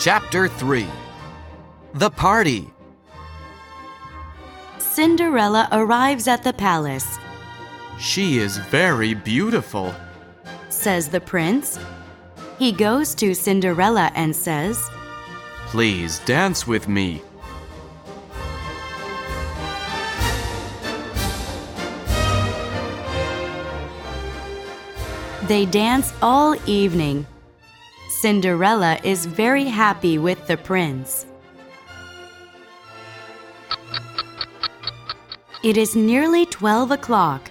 Chapter 3 The Party Cinderella arrives at the palace, She is very beautiful. says the prince. He goes to Cinderella and says, Please dance with me. They dance all evening. Cinderella is very happy with the prince. It is nearly 12 o'clock.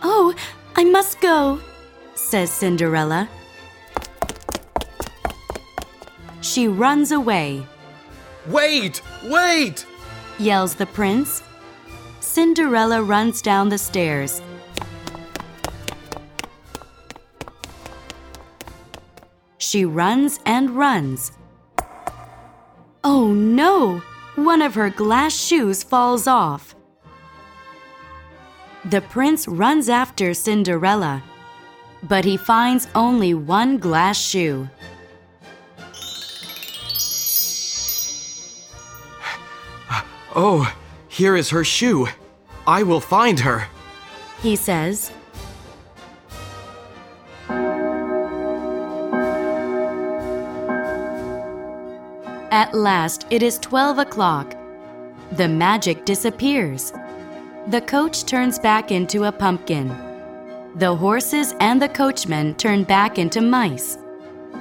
Oh, I must go, says Cinderella. She runs away, Wait! Wait! yells the prince. Cinderella runs down the stairs. She runs and runs. Oh no! One of her glass shoes falls off. The prince runs after Cinderella, but he finds only one glass shoe. Oh, here is her shoe. I will find her. He says, At last, it is 12 o'clock. The magic disappears. The coach turns back into a pumpkin. The horses and the coachman turn back into mice.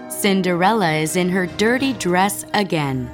Cinderella is in her dirty dress again.